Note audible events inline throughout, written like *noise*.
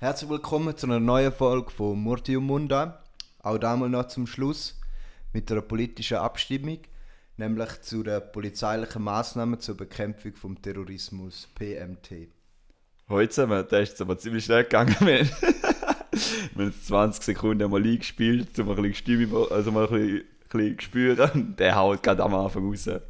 Herzlich willkommen zu einer neuen Folge von Murti und Munda. Auch damals noch zum Schluss mit einer politischen Abstimmung, nämlich zu den polizeilichen Maßnahmen zur Bekämpfung vom Terrorismus PMT. Heute zusammen, der ist jetzt aber ziemlich schnell gegangen. *laughs* Wir haben jetzt 20 Sekunden mal eingespielt, um ein bisschen Stimme, also mal ein bisschen, ein bisschen spüren. *laughs* Der haut gerade am Anfang raus. Ja,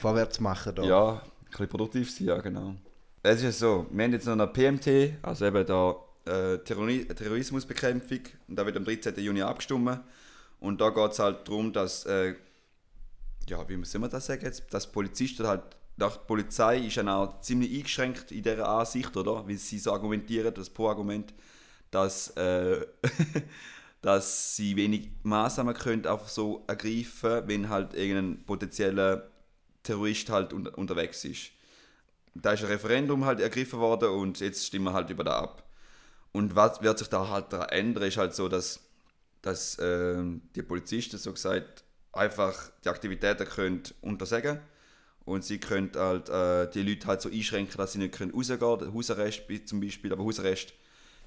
vorwärts machen da. Ja, ein bisschen produktiv sein, ja genau. Es ist ja so, wir haben jetzt noch eine PMT, also eben da äh, Terrori Terrorismusbekämpfung, und da wird am 13. Juni abgestimmt. Und da geht es halt darum, dass, äh, ja, wie soll man das sagen jetzt, dass Polizisten halt, die Polizei ist ja auch ziemlich eingeschränkt in dieser Ansicht, oder? Wie sie so argumentieren, das Pro-Argument, dass, äh, *laughs* dass sie wenig Maßnahmen können einfach so ergreifen, wenn halt irgendein potenzieller Terrorist halt un unterwegs ist. Da ist ein Referendum halt ergriffen worden und jetzt stimmen wir halt über da ab. Und was wird sich da halt daran ändern, ist halt so, dass, dass äh, die Polizisten so gesagt einfach die Aktivitäten können untersagen und sie können halt äh, die Leute halt so einschränken, dass sie nicht können rausgehen können. Hausarrest zum Beispiel, aber Hausarrest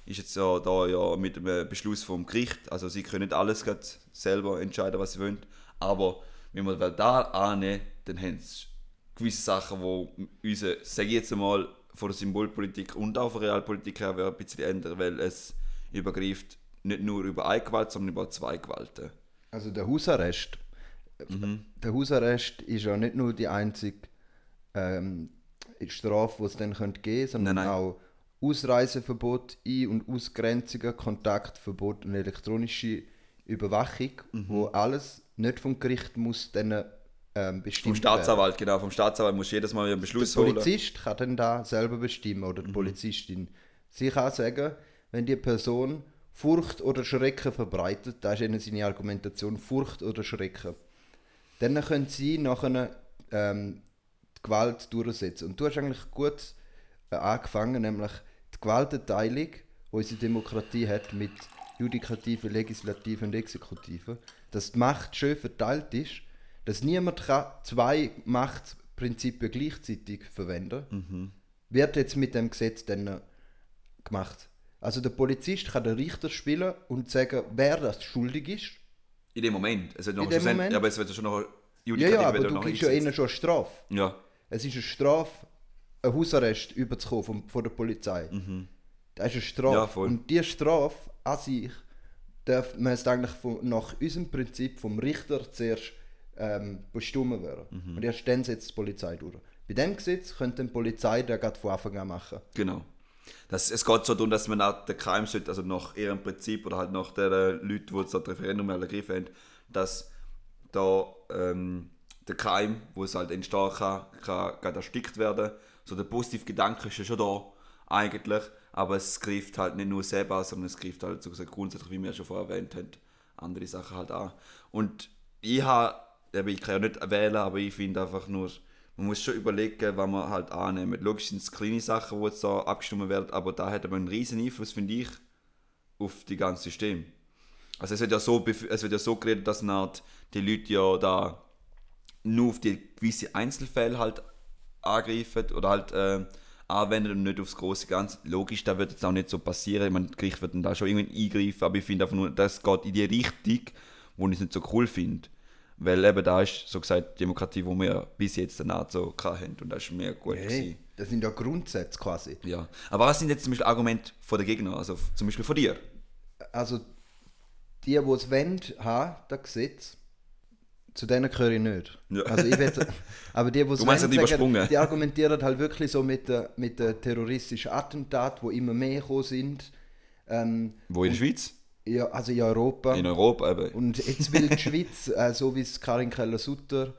ist jetzt ja da ja mit dem Beschluss vom Gericht, also sie können nicht alles selber entscheiden, was sie wollen, aber wenn wir da annehmen, dann haben sie gewisse Sachen, die unsere, sage ich jetzt einmal, von der Symbolpolitik und auch von der Realpolitik her ein bisschen ändern, weil es übergreift nicht nur über eine Gewalt, sondern über zwei Gewalten. Also der Hausarrest, mhm. der Hausarrest ist ja nicht nur die einzige ähm, Strafe, die es dann könnte geben sondern nein, nein. auch Ausreiseverbot, Ein- und Ausgrenzungen, Kontaktverbot und elektronische Überwachung, mhm. wo alles nicht vom Gericht muss dann ähm, bestimmt Vom Staatsanwalt, werden. genau. Vom Staatsanwalt muss jedes Mal einen Beschluss holen. Der Polizist holen. kann dann da selber bestimmen oder die mhm. Polizistin. Sie kann sagen, wenn die Person Furcht oder Schrecken verbreitet, da ist ihnen seine Argumentation Furcht oder Schrecken, dann können sie nachher ähm, die Gewalt durchsetzen. Und du hast eigentlich gut äh, angefangen, nämlich die Gewaltenteilung, die unsere Demokratie hat mit Judikative, Legislative und Exekutive, dass die Macht schön verteilt ist dass niemand zwei Machtprinzipien gleichzeitig verwenden mhm. wird jetzt mit dem Gesetz dann gemacht. Also der Polizist kann den Richter spielen und sagen, wer das schuldig ist. In dem Moment. Es wird noch In dem Moment. Ja, aber es wird schon noch Ja, ja, aber du kriegst ja ihnen schon eine Strafe. Ja. Es ist eine Strafe, einen Hausarrest überzukommen von, von der Polizei. Mhm. Das ist eine Strafe. Ja, und diese Strafe an sich darf man es eigentlich von, nach unserem Prinzip vom Richter zuerst ähm, bestimmen werden. Mhm. Und erst dann setzt die Polizei durch. Bei dem Gesetz könnte die Polizei das gerade von Anfang an machen. Genau. Das, es geht so darum, dass man auch den Keim sollte, also nach ihrem Prinzip oder halt nach den Leuten, die das Referendum ergriffen haben, dass da ähm, der Keim, wo es halt entstehen kann, kann, kann erstickt werden. So der positive Gedanke ist ja schon da, eigentlich, aber es greift halt nicht nur selber sondern es greift halt so gesagt grundsätzlich, wie wir schon vorher erwähnt haben, andere Sachen halt an. Und ich habe ich kann ja nicht wählen, aber ich finde einfach nur, man muss schon überlegen, was man halt annimmt. Logisch sind es kleine Sachen, die jetzt da abgestimmt werden, aber da hat aber einen riesen Einfluss, finde ich, auf das ganze System. Also es wird ja so, es wird ja so geredet, dass die Leute ja da nur auf die gewisse Einzelfälle halt angreifen oder halt äh, anwenden und nicht aufs große Ganze. Logisch, da wird jetzt auch nicht so passieren. Ich meine, das Gericht wird dann da schon irgendwie eingreifen, aber ich finde einfach nur, das geht in die Richtung, wo ich es nicht so cool finde. Weil eben da ist so gesagt die Demokratie, die wir bis jetzt danach so hatten. Und das ist mir gut hey. Das sind ja Grundsätze quasi. Ja. Aber was sind jetzt zum Beispiel Argumente von der Gegner, also zum Beispiel von dir? Also die, die es wollen, haben, das Gesetz, zu denen gehöre ich nicht. Ja. Also ich will, *laughs* aber die, die es wollen, sagen, die argumentieren halt wirklich so mit den mit der terroristischen Attentaten, die immer mehr gekommen sind. Ähm, Wo in der Schweiz? Ja, also in Europa. In Europa eben. Und jetzt will die Schweiz, *laughs* äh, so wie es Karin Keller-Sutter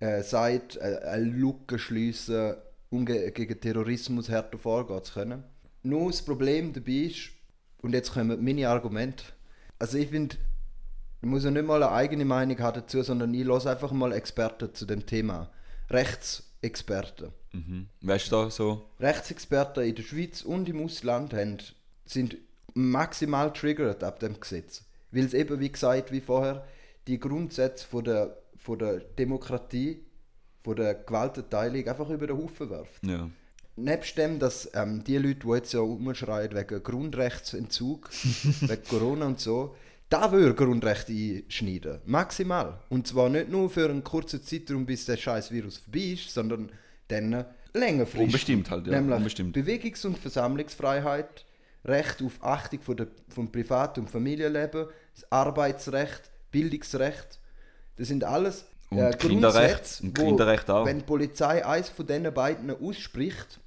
äh, sagt, äh, eine Lücke schliessen, um gegen Terrorismus härter vorgehen zu können. Nur das Problem dabei ist, und jetzt kommen meine Argumente, also ich finde, ich muss ja nicht mal eine eigene Meinung haben dazu, sondern ich lasse einfach mal Experten zu dem Thema. Rechtsexperten. Mhm. Weißt du da so? Rechtsexperten in der Schweiz und im Ausland haben, sind maximal triggert ab dem Gesetz. Weil es eben, wie gesagt, wie vorher, die Grundsätze von der, von der Demokratie, von der Gewaltenteilung einfach über den Haufen wirft. Ja. nebst dem, dass ähm, die Leute, die jetzt ja umschreien wegen Grundrechtsentzug, *laughs* wegen Corona und so, da würde Grundrechte einschneiden. Maximal. Und zwar nicht nur für einen kurzen Zeitraum, bis der scheiß Virus vorbei ist, sondern dann längerfristig. Unbestimmt halt, ja. Nämlich Unbestimmt. Bewegungs- und Versammlungsfreiheit, Recht auf Achtung von der, vom Privat- und Familienleben, das Arbeitsrecht, Bildungsrecht. Das sind alles Und äh, Kinderrecht. Wo, Kinderrecht auch. Wenn die Polizei eins von diesen beiden ausspricht,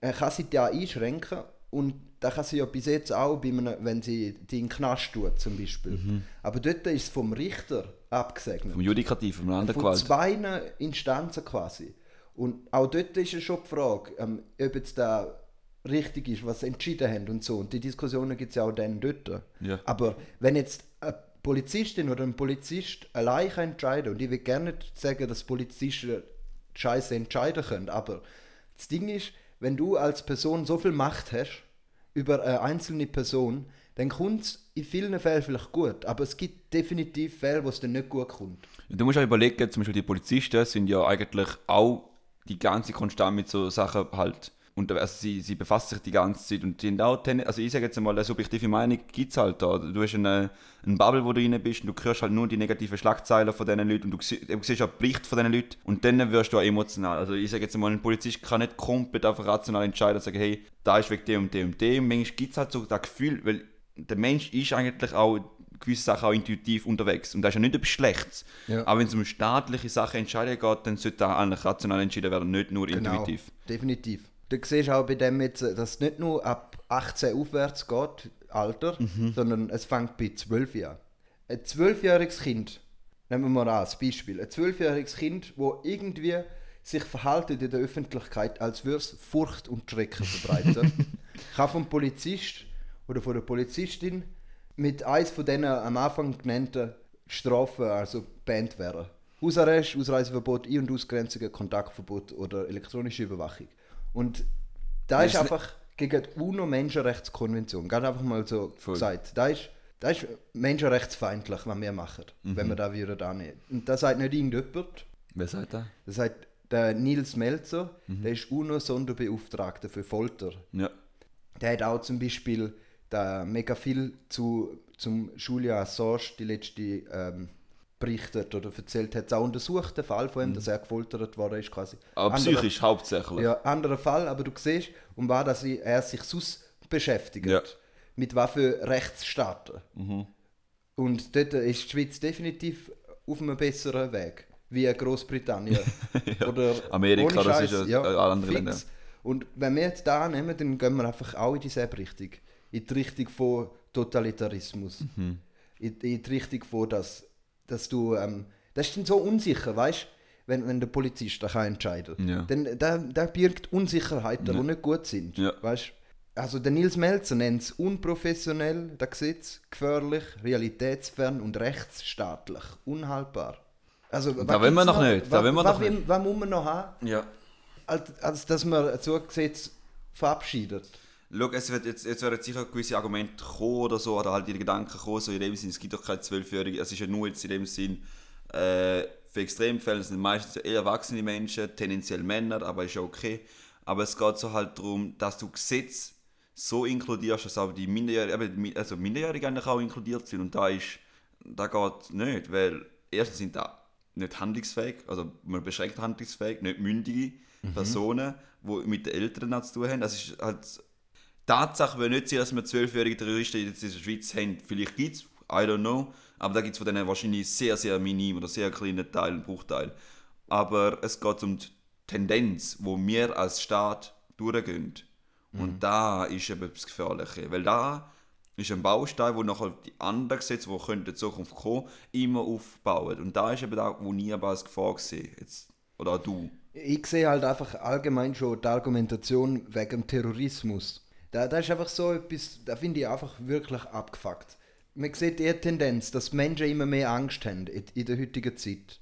äh, kann sie die auch einschränken. Und da kann sie ja bis jetzt auch, bei einem, wenn sie die in den Knast tut, zum Beispiel. Aber dort ist es vom Richter abgesegnet. Mhm. Vom Judikativ, vom anderen Von Gewalt. zwei Instanzen quasi. Und auch dort ist es schon die Frage, ähm, ob jetzt da richtig ist, was sie entschieden haben und so. Und die Diskussionen gibt es ja auch dann dort. Ja. Aber wenn jetzt eine Polizistin oder ein Polizist allein kann entscheiden und ich will gerne nicht sagen, dass Polizisten Scheiße entscheiden können, aber das Ding ist, wenn du als Person so viel Macht hast über eine einzelne Person, dann kommt es in vielen Fällen vielleicht gut, aber es gibt definitiv Fälle, wo es dann nicht gut kommt. Du musst auch überlegen, zum Beispiel die Polizisten sind ja eigentlich auch die ganze konstant mit so Sachen halt. Und also sie, sie befassen sich die ganze Zeit und sind auch, also ich sage jetzt mal, eine subjektive Meinung gibt es halt da. Du hast eine, eine Bubble, wo du rein bist und du hörst halt nur die negativen Schlagzeilen von diesen Leuten und du, sie- du siehst auch die Berichte von diesen Leuten und dann wirst du auch emotional. Also ich sage jetzt mal, ein Polizist kann nicht komplett einfach rational entscheiden und sagen, hey, da ist wegen dem und dem und dem. Manchmal gibt es halt so das Gefühl, weil der Mensch ist eigentlich auch gewisse Sachen auch intuitiv unterwegs. Und das ist ja nicht etwas Schlechtes. Ja. Aber wenn es um staatliche Sachen entscheiden geht, dann sollte da eigentlich rational entschieden werden, nicht nur intuitiv. Genau, definitiv. Du siehst auch bei dem jetzt, dass es nicht nur ab 18 aufwärts geht, Alter, Mhm. sondern es fängt bei 12 Jahren. Ein zwölfjähriges Kind, nehmen wir mal an, als Beispiel, ein zwölfjähriges Kind, wo irgendwie sich verhaltet in der Öffentlichkeit, als würde es Furcht und Schrecken verbreiten, *laughs* kann vom Polizist oder von der Polizistin mit eins von diesen am Anfang genannten Strafen, also bannt werden. Hausarrest, Ausreiseverbot, Ein- und Ausgrenzungen, Kontaktverbot oder elektronische Überwachung. Und da ist ist einfach gegen die UNO-Menschenrechtskonvention, ganz einfach mal so Voll. gesagt, da ist, da ist menschenrechtsfeindlich, was wir machen, Mhm. wenn wir da würden annehmen. Und das sagt nicht irgendjemand, Wer sagt das? das sagt der Nils Melzer, Mhm. der ist UNO-Sonderbeauftragter für Folter. Ja. Der hat auch zum Beispiel da mega viel zu, zum Julia Assange die letzte ähm, berichtet oder erzählt, hat es auch untersucht, den Fall von ihm, dass er gefoltert worden ist quasi. Mhm. Aber Anderer- psychisch hauptsächlich. Ja, anderer Fall, aber du siehst, um was dass er sich sonst beschäftigt. Ja. Mit was für Rechtsstaaten. Mhm. Und dort ist die Schweiz definitiv auf einem besseren Weg, wie Großbritannien. *laughs* Oder Amerika, ohne das ist Scheiß, ja alle anderen fix. Länder. Und wenn wir jetzt da nehmen, dann gehen wir einfach auch in dieselbe Richtung. In die Richtung von Totalitarismus. Mhm. In, in die Richtung von, dass, dass du. Ähm, das ist dann so unsicher, weißt du? Wenn, wenn der Polizist da kann entscheiden Ja. Dann da, da birgt Unsicherheiten, Ja. die nicht gut sind. Ja. Weißt? Also der Nils Melzer nennt es unprofessionell, das Gesetz, gefährlich, realitätsfern und rechtsstaatlich. Unhaltbar. Also, da wir gibt's noch nicht, da Was, wir was, noch nicht. was muss man noch haben? ja. als, als dass man so ein Gesetz verabschiedet. Schau, es wird jetzt, jetzt werden sicher gewisse Argumente kommen oder so, oder halt die Gedanken kommen, so in dem Sinn, es gibt doch keine Zwölfjährigen, es ist ja nur jetzt in dem Sinn, äh, für Extremfälle sind meistens eher erwachsene Menschen, tendenziell Männer, aber ist ja okay. Aber es geht so halt darum, dass du Gesetze so inkludierst, dass auch die Minderjährigen, also Minderjährigen eigentlich auch inkludiert sind und da ist, da geht nicht, weil erstens sind da nicht handlungsfähig, also man beschränkt handlungsfähig, nicht mündige Personen, die mit den Eltern zu tun haben. Das ist halt Tatsache will nicht sein, dass wir zwölfjährige Terroristen jetzt in der Schweiz haben. Vielleicht gibt es, I don't know. Aber da gibt es von denen wahrscheinlich sehr, sehr minim oder sehr kleinen Teil, Bruchteil. Aber es geht um die Tendenz, wo wir als Staat durchgehen. Und da ist eben das Gefährliche. Weil da ist ein Baustein, wo nachher die anderen Gesetze, die in Zukunft kommen, immer aufbauen. Und da ist eben da, wo nie aber als Gefahr sehe. Jetzt, oder auch du. Ich sehe halt einfach allgemein schon die Argumentation wegen Terrorismus. Da, da ist einfach so etwas, da finde ich einfach wirklich abgefuckt. Man sieht eher die Tendenz, dass Menschen immer mehr Angst haben in, in der heutigen Zeit.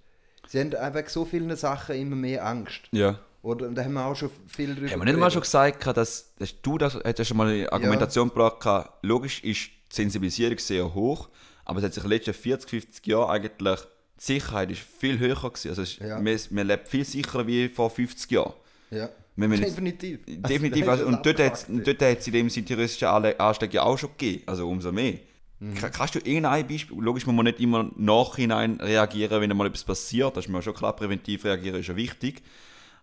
Sie haben wegen so vielen Sachen immer mehr Angst. Ja. Oder und da haben wir auch schon viel drüber Haben wir nicht mal schon gesagt, dass, dass du das, hättest schon mal eine Argumentation gebracht, gehabt, logisch ist die Sensibilisierung sehr hoch, aber es hat sich in den letzten 40, 50 Jahren eigentlich, die Sicherheit ist viel höher gewesen. Also es Ja. man, man lebt viel sicherer wie vor 50 Jahren. Ja. Wir müssen jetzt- Definitiv. *laughs* Definitiv. Also, Also, und dort hat es in dem Sinne terroristische Anle- Anschläge ja auch schon gegeben. Also umso mehr. Mhm. Ka- Kannst du irgendein Beispiel, logisch muss man nicht immer nachhinein reagieren, wenn mal etwas passiert, das ist mir schon klar, präventiv reagieren ist ja wichtig,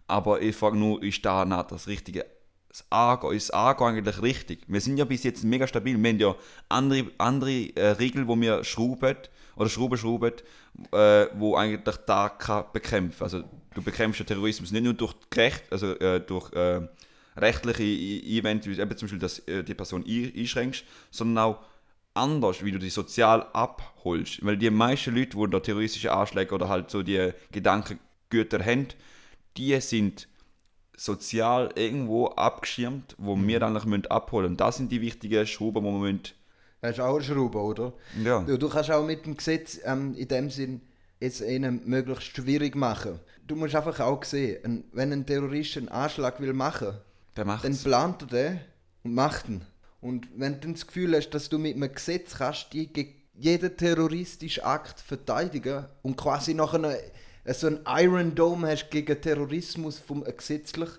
aber ich frage nur, ist da noch das Richtige, das Angehen, ist das Angehen eigentlich richtig? Wir sind ja bis jetzt mega stabil, wir haben ja andere, andere äh, Regeln, wo wir schrauben, oder schrauben, schrauben, äh, wo eigentlich da kann bekämpfen Also du bekämpfst den Terrorismus nicht nur durch Recht, also äh, durch äh, rechtliche E- Events, wie eben zum Beispiel, dass äh, die Person ein- einschränkst, sondern auch anders, wie du die sozial abholst. Weil die meisten Leute, die da terroristische Anschläge oder halt so die Gedankengüter haben, die sind sozial irgendwo abgeschirmt, wo wir dann eigentlich müssen abholen müssen. Und das sind die wichtigen Schrauben, die wir müssen, Das ist auch eine Schraube, oder? ja. Du, du kannst auch mit dem Gesetz ähm, in dem Sinn es ihnen möglichst schwierig machen. Du musst einfach auch sehen, wenn ein Terrorist einen Anschlag will machen, dann plant er den und macht ihn. Und wenn du das Gefühl hast, dass du mit einem Gesetz kannst, die gegen jeden terroristischen Akt verteidigen und quasi nach einer so ein Iron Dome hast gegen Terrorismus vom, äh, gesetzlich,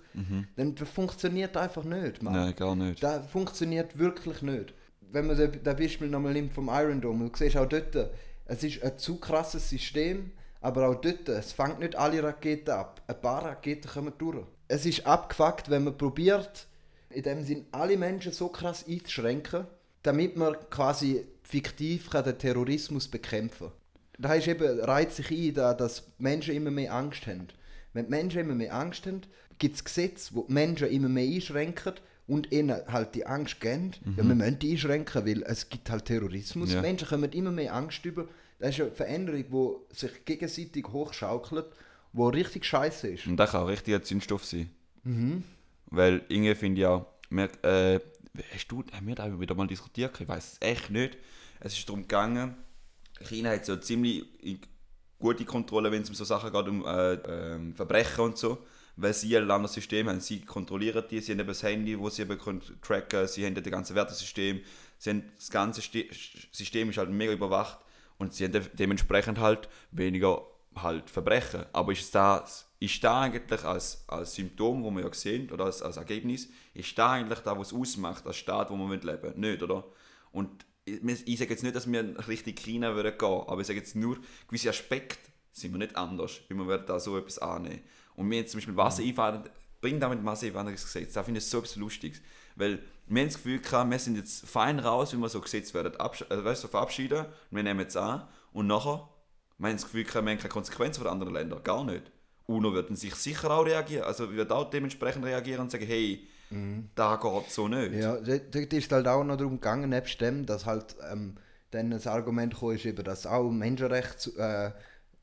dann das funktioniert einfach nicht. Mann. Nein, gar nicht. Das funktioniert wirklich nicht. Wenn man das Beispiel nochmal nimmt vom Iron Dome, du siehst auch dort, es ist ein zu krasses System, aber auch dort, es fängt nicht alle Raketen ab. Ein paar Raketen kommen durch. Es ist abgefuckt, wenn man probiert, in dem Sinn alle Menschen so krass einzuschränken, damit man quasi fiktiv den Terrorismus bekämpfen kann. Da heißt eben, reiht sich ein, da, dass die Menschen immer mehr Angst haben. Wenn die Menschen immer mehr Angst haben, gibt es Gesetze, wo die Menschen immer mehr einschränken und ihnen halt die Angst geben. Ja, wir müssen die einschränken, weil es gibt halt Terrorismus. Ja. Menschen kommen immer mehr Angst über. Das ist eine Veränderung, die sich gegenseitig hochschaukelt, die richtig scheiße ist. Und das kann auch richtiger Zündstoff sein. Weil irgendwie finde ich auch, wir, äh, hast du, haben wir da wieder mal diskutiert? Ich weiß es echt nicht. Es ist darum gegangen, China hat so ziemlich gute Kontrolle, wenn es um so Sachen geht, um äh, ähm, Verbrechen und so. Weil sie ein anderes System haben. Sie kontrollieren die, sie haben eben das Handy, wo sie eben können tracken sie haben das ganze Wertesystem. Sie haben das ganze Ste System ist halt mega überwacht und sie haben de dementsprechend halt weniger halt Verbrechen. Aber ist das, ist da eigentlich als, als Symptom, wo wir ja sehen, oder als, als Ergebnis, ist da eigentlich da, was ausmacht, als Staat, wo wir leben wollen? Nicht, oder? Und ich, sage jetzt nicht, dass wir Richtung China würden gehen, aber ich sage jetzt nur, gewisse Aspekte sind wir nicht anders, wie wir würden da so etwas annehmen. Und mir jetzt zum Beispiel Wasser einfahren, bringt damit Masseneinwanderungsgesetz. Da finde ich so etwas Lustiges. Weil wir haben das Gefühl gehabt, wir sind jetzt fein raus, wie wir so gesetzt werden. Absch also, weißt, so verabschieden, wir nehmen es an und nachher, wir haben das Gefühl gehabt, wir haben keine Konsequenzen von anderen Ländern. Gar nicht. UNO würden sich sicher auch reagieren, also wird auch dementsprechend reagieren und sagen, hey, da geht so nicht. Ja, dort ist halt auch noch darum gegangen, nebst dem, dass halt ähm, dann das Argument gekommen ist, eben, dass auch Menschenrecht äh,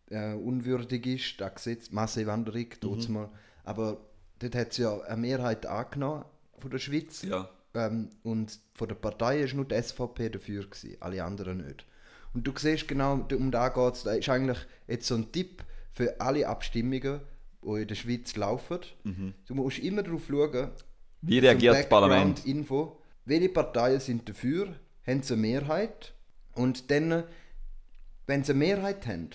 äh, unwürdig ist, das Gesetz, Massenwanderung, mhm. mal. Aber dort hat es ja eine Mehrheit angenommen von der Schweiz. Ja. Ähm, und von der Partei ist nur die SVP dafür, gewesen, alle anderen nicht. Und du siehst genau, um da geht es, da ist eigentlich jetzt so ein Tipp für alle Abstimmungen, die in der Schweiz laufen. Du musst immer darauf schauen, Wie reagiert das Parlament? Info. Welche Parteien sind dafür? Haben sie eine Mehrheit? Und dann, wenn sie eine Mehrheit haben,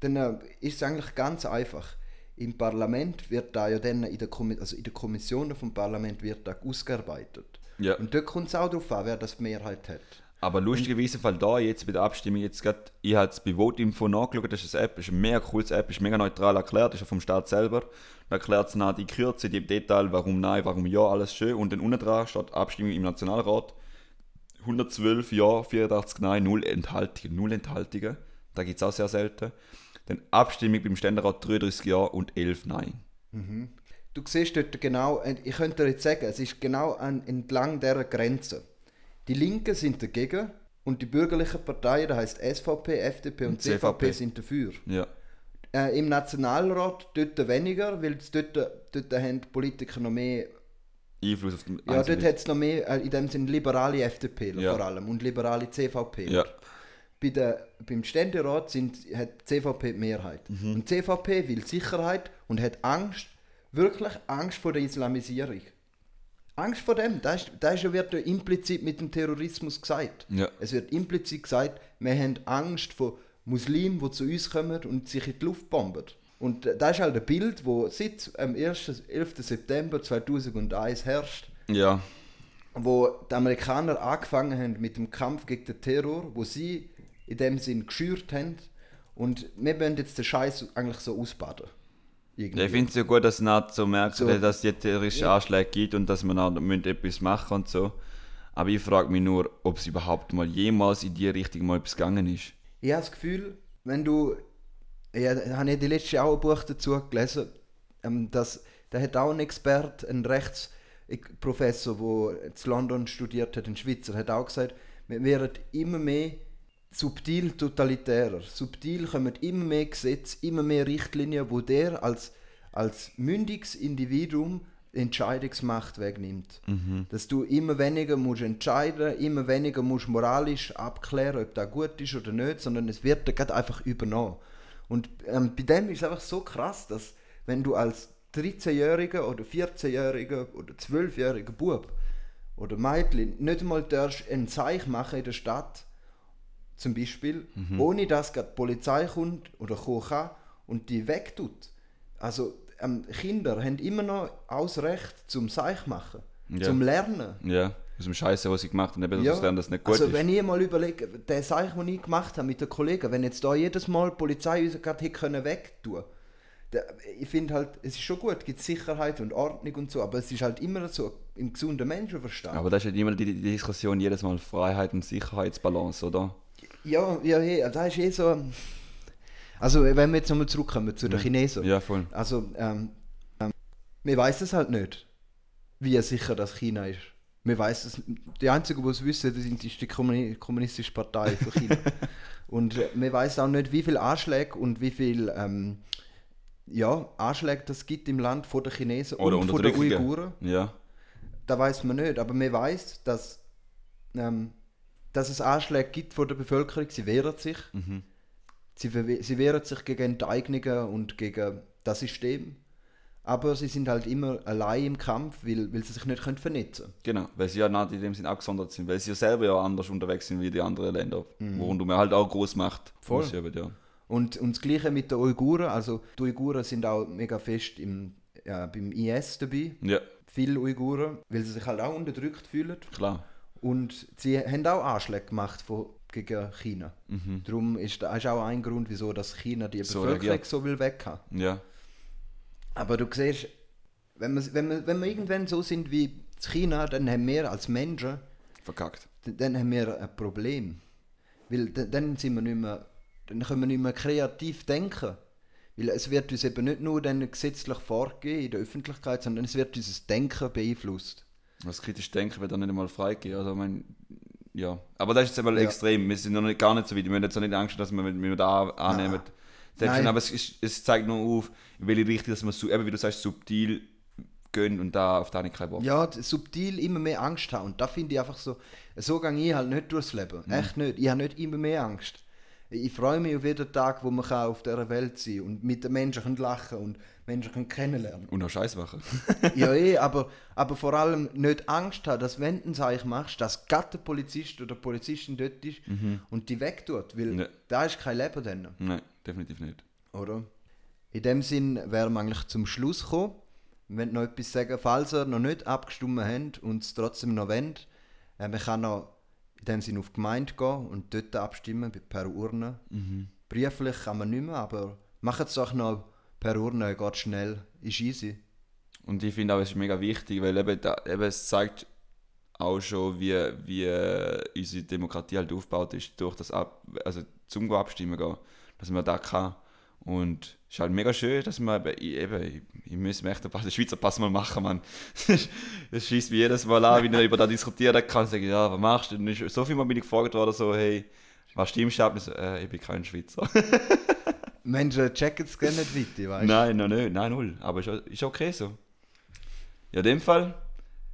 dann äh, ist es eigentlich ganz einfach. Im Parlament wird da ja dann in der, Kommi also in der Kommission vom Parlament wird da ausgearbeitet. Ja. Und dort kommt es auch darauf an, wer das die Mehrheit hat. Aber lustigerweise Fall da jetzt bei der Abstimmung jetzt gerade, ich habe es bei Votinfo nachgeschaut, das ist eine App, das ist eine mega cooles App, ist mega neutral erklärt, ist ja vom Staat selber. Da erklärt es nach die Kürze, die Detail, warum nein, warum ja, alles schön. Und dann unten dran steht Abstimmung im Nationalrat. 112 Ja, 84 Nein, 0 Enthaltungen. 0 Enthaltungen, da gibt es auch sehr selten. Dann Abstimmung beim Ständerat 33 Ja und 11 Nein. Du siehst dort genau, äh, ich könnte dir jetzt sagen, es ist genau an, entlang dieser Grenze. Die Linken sind dagegen und die bürgerlichen Parteien, das heißt SVP, FDP und, Und CVP, CVP. sind dafür. Ja. Äh, Im Nationalrat dort weniger, weil es dort, dort haben die Politiker noch mehr, Einfluss auf den ja dort hat es noch mehr, äh, in dem Sinne liberale FDP Ja. vor allem und liberale CVP. Ja. Bei der, beim Ständerat sind, hat die CVP die Mehrheit. Mhm. Und die CVP will Sicherheit und hat Angst, wirklich Angst vor der Islamisierung. Angst vor dem, das, ist, das ist wird ja implizit mit dem Terrorismus gesagt. Ja. Es wird implizit gesagt, wir haben Angst vor Muslimen, die zu uns kommen und sich in die Luft bomben. Und das ist halt ein Bild, wo seit am 1. 11. September 2001 herrscht, Ja. wo die Amerikaner angefangen haben mit dem Kampf gegen den Terror, wo sie in dem Sinn geschürt haben. Und wir wollen jetzt den Scheiß eigentlich so ausbaden. Irgendwie. Ich finde es ja gut, dass man so merkt, So. dass es jetzt terroristische Ja. Anschläge gibt und dass man auch etwas machen und so. Aber ich frage mich nur, ob es überhaupt mal jemals in die Richtung mal etwas gegangen ist. Ich habe das Gefühl, wenn du. Ja, habe ich die letzte auch ein Buch dazu gelesen, ähm, dass da hat auch ein Experte, ein Rechtsprofessor, der in London studiert hat, ein Schweizer, hat auch gesagt, wir werden immer mehr subtil totalitärer. Subtil kommen immer mehr Gesetze, immer mehr Richtlinien, wo der als, als mündiges Individuum Entscheidungsmacht wegnimmt. Dass du immer weniger musst entscheiden, immer weniger musst moralisch abklären, ob das gut ist oder nicht, sondern es wird dir einfach übernommen. Und ähm, bei dem ist es einfach so krass, dass wenn du als 13-jähriger oder 14-jähriger oder 12-jähriger Bub oder Mädchen nicht einmal darfst ein Zeichen machen in der Stadt, zum Beispiel, ohne dass gerade die Polizei kommt oder kommen kann und die wegtut. Also ähm, Kinder haben immer noch Ausrecht zum Seich machen, Ja. zum Lernen. Ja, aus dem Scheiße, was ich gemacht habe, eben, dass lernen, dass es nicht gut also ist. wenn ich mal überlege, der Seich, den ich gemacht habe mit den Kollegen, wenn jetzt da jedes Mal die Polizei uns gerade hätte können wegtun ich finde halt, es ist schon gut, es gibt Sicherheit und Ordnung und so, aber es ist halt immer so im gesunden Menschenverstand. Aber das ist ja immer die, die Diskussion jedes Mal Freiheit und Sicherheitsbalance, oder? Ja, ja, ja, da ist eh so. Also, wenn wir jetzt nochmal zurückkommen zu den Chinesen. Ja, voll. Also, ähm, ähm, wir weiß es halt nicht, wie sicher das China ist. Wir weiß es, die einzigen, die es wissen, das sind- ist die Kommuni Kommunistische Partei von China. *laughs* und äh, wir weiß auch nicht, wie viele Anschläge und wie viele ähm, ja, Anschläge das gibt im Land von den Chinesen Oder und von den. Uiguren. Ja. Da weiß man nicht, aber man weiß, dass, ähm, dass es Anschläge gibt von der Bevölkerung. Sie wehren sich. Mhm. Sie, sie wehren sich gegen Enteignungen und gegen das System. Aber sie sind halt immer allein im Kampf, weil, weil sie sich nicht können vernetzen können. Genau, weil sie ja nicht in dem Sinn abgesondert sind, weil sie ja selber ja anders unterwegs sind wie die anderen Länder, worum du mir halt auch groß macht. Mhm. Voll. Eben, ja. Und, und das Gleiche mit den Uiguren. Also die Uiguren sind auch mega fest im, ja, beim IS dabei. ja, Viele Uiguren, weil sie sich halt auch unterdrückt fühlen. klar. Und sie haben auch Anschläge gemacht von, gegen China. Darum ist das ist auch ein Grund, wieso dass China die Mhm. So Bevölkerung reagiert. so will weg haben. Ja, Aber du siehst, wenn wir, wenn, wir, wenn wir irgendwann so sind wie in China, dann haben wir als Menschen, verkackt. dann haben wir ein Problem. Weil dann, dann sind wir nicht mehr, dann können wir nicht mehr kreativ denken. Weil es wird uns eben nicht nur dann gesetzlich vorgegeben in der Öffentlichkeit, sondern es wird unser Denken beeinflusst. Das kritische Denken wird dann nicht einmal freigegeben. Also, ich ja. Aber das ist jetzt einmal Ja. extrem. Wir sind noch nicht, gar nicht so weit. Wir haben jetzt auch nicht Angst, dass wir, wenn wir da annehmen. Selbst aber es, ist, es zeigt nur auf, in welche Richtung, dass man, so, eben wie du sagst, subtil gehen und da auf da nicht keinen Bock. Ja, subtil immer mehr Angst haben. Und da finde ich einfach so, so gehe ich halt nicht durchs Leben. Echt nicht. Ich habe nicht immer mehr Angst. Ich freue mich auf jeden Tag, wo man kann auf dieser Welt sein und mit den Menschen lachen und Menschen können kennenlernen. Und auch Scheiß machen. *laughs* ja, eh, aber, *laughs* aber vor allem nicht Angst haben, dass wenn du ein Zeichen machst, dass gerade der Polizist oder Polizistin dort ist und die wegtut. Weil Ja. da ist kein Leben dann, Nein, definitiv nicht. oder? In dem Sinn wären wir eigentlich zum Schluss gekommen. Wollen noch etwas sagen, falls ihr noch nicht abgestimmt habt und es trotzdem noch wollt. Äh, man kann noch in dem Sinn auf die Gemeinde gehen und dort abstimmen, per Urne. Brieflich kann man nicht mehr, aber macht es doch noch per Urne, geht schnell, ist easy. Und ich finde auch, es ist mega wichtig, weil eben, da, eben es zeigt auch schon, wie, wie äh, unsere Demokratie halt aufgebaut ist, durch das Ab also zum Abstimmen gehen, dass man da kann. Und ist halt mega schön, dass man eben, ich- ich, mir echt den Schweizer Pass mal machen, man. *laughs* Das schießt mich jedes Mal an, wenn ich über das diskutieren kann, sage ich, ja, was machst du? Und ich- so viel Mal bin ich gefragt worden, so, hey, was stimmst du ab? Ich so, äh, ich bin kein Schweizer. *laughs* Menschen checken es gerne nicht weiter, weißt du? Nein, nein, nein, nein, null. Aber ist, ist okay so. Ja, in dem Fall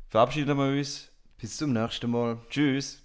verabschieden wir uns. Bis zum nächsten Mal. Tschüss.